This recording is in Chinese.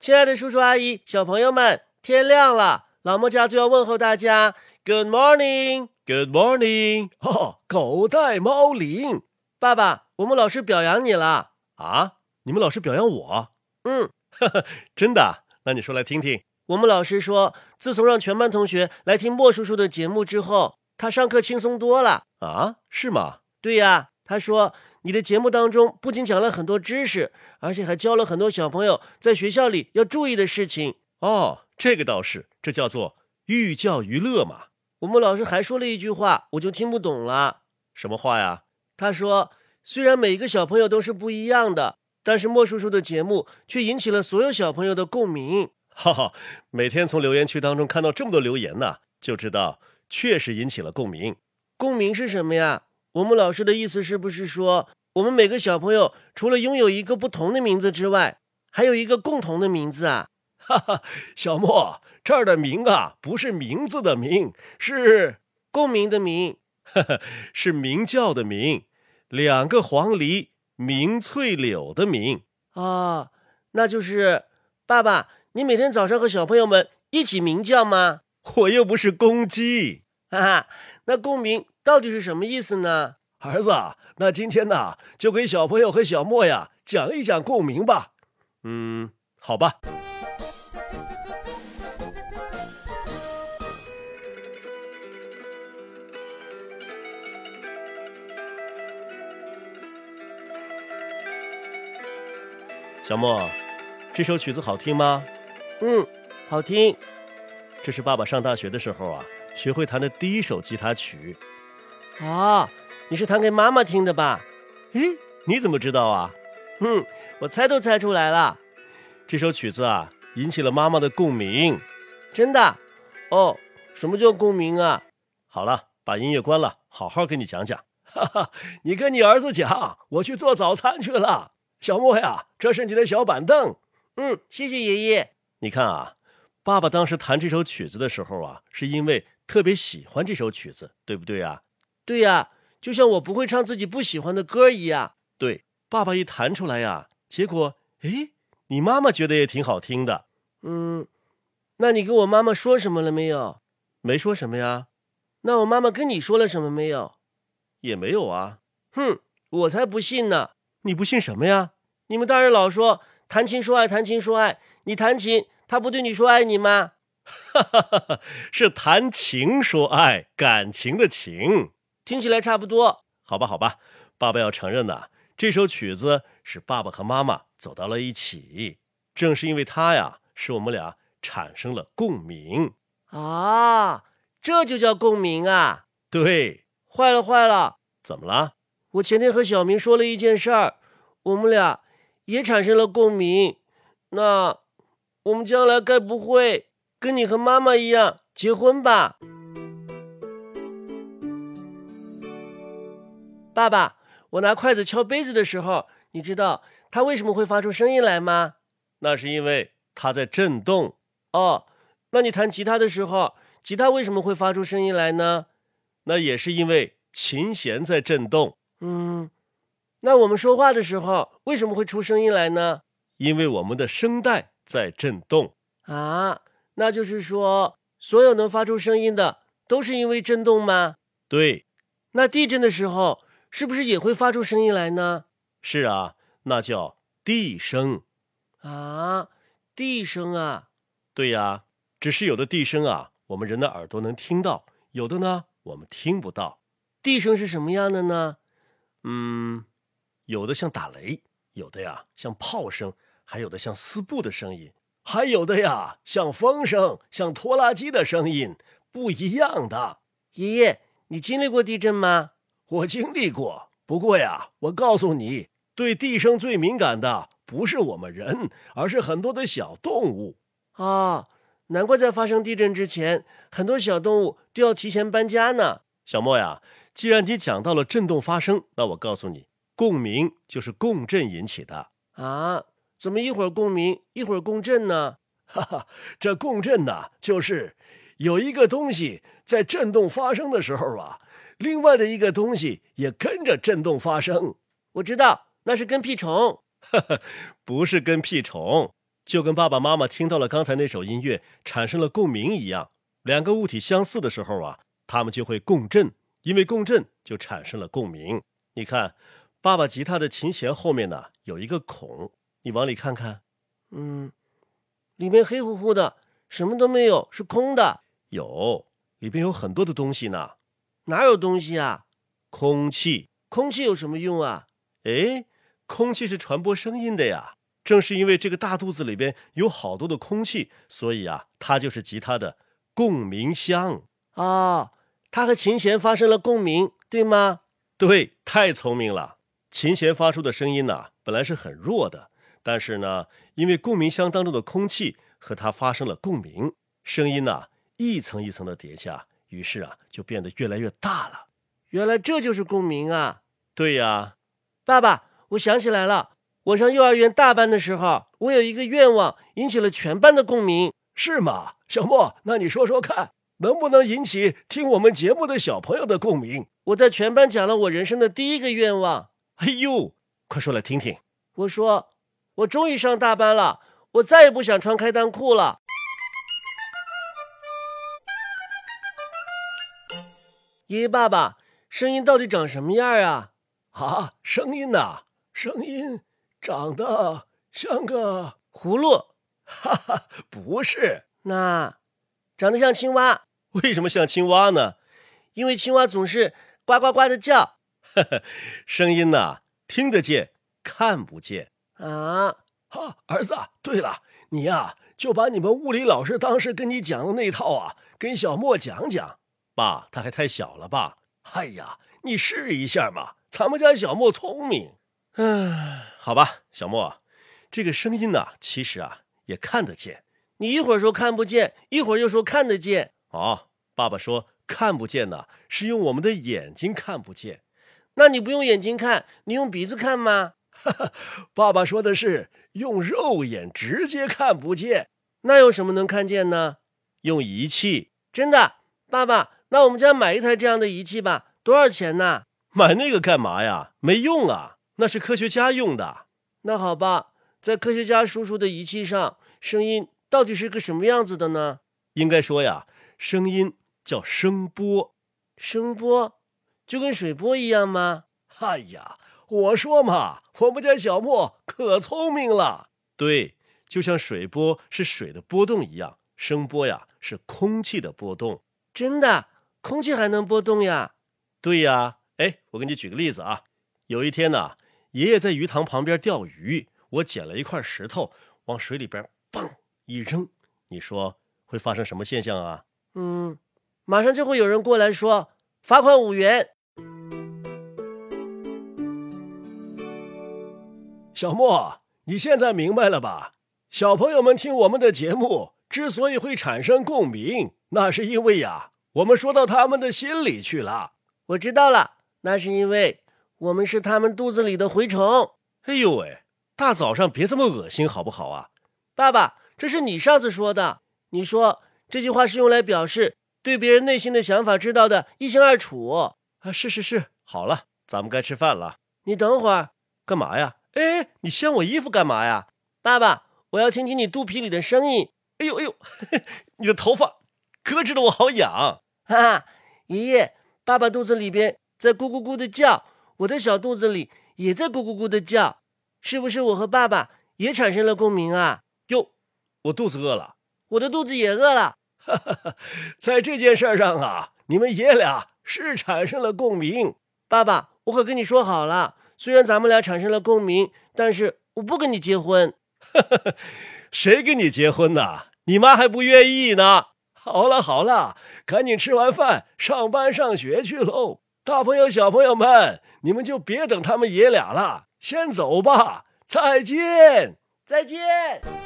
亲爱的叔叔阿姨、小朋友们，天亮了，老莫家族要问候大家，Good morning，Good morning 哈。哦，狗带猫铃，爸爸，我们老师表扬你了啊？你们老师表扬我？嗯，真的？那你说来听听。我们老师说，自从让全班同学来听莫叔叔的节目之后，他上课轻松多了啊？是吗？对呀，他说。你的节目当中不仅讲了很多知识，而且还教了很多小朋友在学校里要注意的事情哦。这个倒是，这叫做寓教于乐嘛。我们老师还说了一句话，我就听不懂了。什么话呀？他说，虽然每一个小朋友都是不一样的，但是莫叔叔的节目却引起了所有小朋友的共鸣。哈哈，每天从留言区当中看到这么多留言呢，就知道确实引起了共鸣。共鸣是什么呀？我们老师的意思是不是说，我们每个小朋友除了拥有一个不同的名字之外，还有一个共同的名字啊？哈哈，小莫，这儿的“名”啊，不是名字的“名”，是共鸣的“鸣”，哈哈，是鸣叫的“鸣”，两个黄鹂鸣翠柳的“鸣”啊，那就是爸爸，你每天早上和小朋友们一起鸣叫吗？我又不是公鸡，哈哈，那共鸣。到底是什么意思呢，儿子？那今天呢，就给小朋友和小莫呀讲一讲共鸣吧。嗯，好吧。小莫，这首曲子好听吗？嗯，好听。这是爸爸上大学的时候啊，学会弹的第一首吉他曲。啊，你是弹给妈妈听的吧？诶，你怎么知道啊？哼，我猜都猜出来了。这首曲子啊，引起了妈妈的共鸣。真的？哦，什么叫共鸣啊？好了，把音乐关了，好好跟你讲讲。哈哈，你跟你儿子讲，我去做早餐去了。小莫呀，这是你的小板凳。嗯，谢谢爷爷。你看啊，爸爸当时弹这首曲子的时候啊，是因为特别喜欢这首曲子，对不对啊？对呀，就像我不会唱自己不喜欢的歌一样。对，爸爸一弹出来呀，结果，哎，你妈妈觉得也挺好听的。嗯，那你跟我妈妈说什么了没有？没说什么呀。那我妈妈跟你说了什么没有？也没有啊。哼，我才不信呢。你不信什么呀？你们大人老说谈情说爱，谈情说爱。你弹琴，他不对你说爱你吗？哈哈哈哈是谈情说爱，感情的情。听起来差不多，好吧，好吧，爸爸要承认呐，这首曲子是爸爸和妈妈走到了一起，正是因为它呀，使我们俩产生了共鸣啊，这就叫共鸣啊。对，坏了坏了，怎么了？我前天和小明说了一件事儿，我们俩也产生了共鸣，那我们将来该不会跟你和妈妈一样结婚吧？爸爸，我拿筷子敲杯子的时候，你知道它为什么会发出声音来吗？那是因为它在震动。哦，那你弹吉他的时候，吉他为什么会发出声音来呢？那也是因为琴弦在震动。嗯，那我们说话的时候为什么会出声音来呢？因为我们的声带在震动。啊，那就是说，所有能发出声音的都是因为震动吗？对。那地震的时候。是不是也会发出声音来呢？是啊，那叫地声啊，地声啊。对呀，只是有的地声啊，我们人的耳朵能听到；有的呢，我们听不到。地声是什么样的呢？嗯，有的像打雷，有的呀像炮声，还有的像撕布的声音，还有的呀像风声，像拖拉机的声音，不一样的。爷爷，你经历过地震吗？我经历过，不过呀，我告诉你，对地声最敏感的不是我们人，而是很多的小动物啊！难怪在发生地震之前，很多小动物都要提前搬家呢。小莫呀，既然你讲到了震动发生，那我告诉你，共鸣就是共振引起的啊！怎么一会儿共鸣，一会儿共振呢？哈哈，这共振呢，就是有一个东西在震动发生的时候啊。另外的一个东西也跟着震动发生，我知道那是跟屁虫，不是跟屁虫，就跟爸爸妈妈听到了刚才那首音乐产生了共鸣一样。两个物体相似的时候啊，它们就会共振，因为共振就产生了共鸣。你看，爸爸吉他的琴弦后面呢有一个孔，你往里看看，嗯，里面黑乎乎的，什么都没有，是空的。有，里边有很多的东西呢。哪有东西啊？空气。空气有什么用啊？哎，空气是传播声音的呀。正是因为这个大肚子里边有好多的空气，所以啊，它就是吉他的共鸣箱啊。它和琴弦发生了共鸣，对吗？对，太聪明了。琴弦发出的声音呢，本来是很弱的，但是呢，因为共鸣箱当中的空气和它发生了共鸣，声音呢一层一层的叠加，于是啊，就变得越来越大了。原来这就是共鸣啊！对呀，爸爸，我想起来了。我上幼儿园大班的时候，我有一个愿望，引起了全班的共鸣，是吗？小莫，那你说说看，能不能引起听我们节目的小朋友的共鸣？我在全班讲了我人生的第一个愿望。哎呦，快说来听听。我说，我终于上大班了，我再也不想穿开裆裤了。爷爷、爸爸，声音到底长什么样啊？啊，声音呐，声音。长得像个葫芦，哈哈，不是。那长得像青蛙，为什么像青蛙呢？因为青蛙总是呱呱呱的叫。哈哈，声音呐，听得见，看不见啊。哈，儿子，对了，你呀，就把你们物理老师当时跟你讲的那套啊，跟小莫讲讲。爸，他还太小了吧？哎呀，你试一下嘛，咱们家小莫聪明。唉，好吧，小莫，这个声音呢，其实啊也看得见。你一会儿说看不见，一会儿又说看得见。哦，爸爸说看不见呢，是用我们的眼睛看不见。那你不用眼睛看，你用鼻子看吗？哈哈，爸爸说的是用肉眼直接看不见。那有什么能看见呢？用仪器。真的，爸爸，那我们家买一台这样的仪器吧。多少钱呢？买那个干嘛呀？没用啊。那是科学家用的。那好吧，在科学家叔叔的仪器上，声音到底是个什么样子的呢？应该说呀，声音叫声波。声波就跟水波一样吗？哎呀，我说嘛，我们家小莫可聪明了。对，就像水波是水的波动一样，声波呀是空气的波动。真的，空气还能波动呀？对呀。哎，我给你举个例子啊，有一天呢。爷爷在鱼塘旁边钓鱼，我捡了一块石头往水里边嘣一扔，你说会发生什么现象啊？嗯，马上就会有人过来说罚款五元。小莫，你现在明白了吧？小朋友们听我们的节目之所以会产生共鸣，那是因为呀，我们说到他们的心里去了。我知道了，那是因为。我们是他们肚子里的蛔虫。哎呦喂，大早上别这么恶心好不好啊？爸爸，这是你上次说的。你说这句话是用来表示对别人内心的想法知道的一清二楚啊？是是是，好了，咱们该吃饭了。你等会儿干嘛呀？哎，你掀我衣服干嘛呀？爸爸，我要听听你肚皮里的声音。哎呦哎呦，你的头发咯吱的，我好痒。哈哈，爷爷，爸爸肚子里边在咕咕咕的叫。我的小肚子里也在咕咕咕的叫，是不是我和爸爸也产生了共鸣啊？哟，我肚子饿了，我的肚子也饿了。哈哈哈，在这件事上啊，你们爷俩是产生了共鸣。爸爸，我可跟你说好了，虽然咱们俩产生了共鸣，但是我不跟你结婚。哈哈，谁跟你结婚呢？你妈还不愿意呢。好了好了，赶紧吃完饭上班上学去喽。大朋友、小朋友们，你们就别等他们爷俩了，先走吧。再见，再见。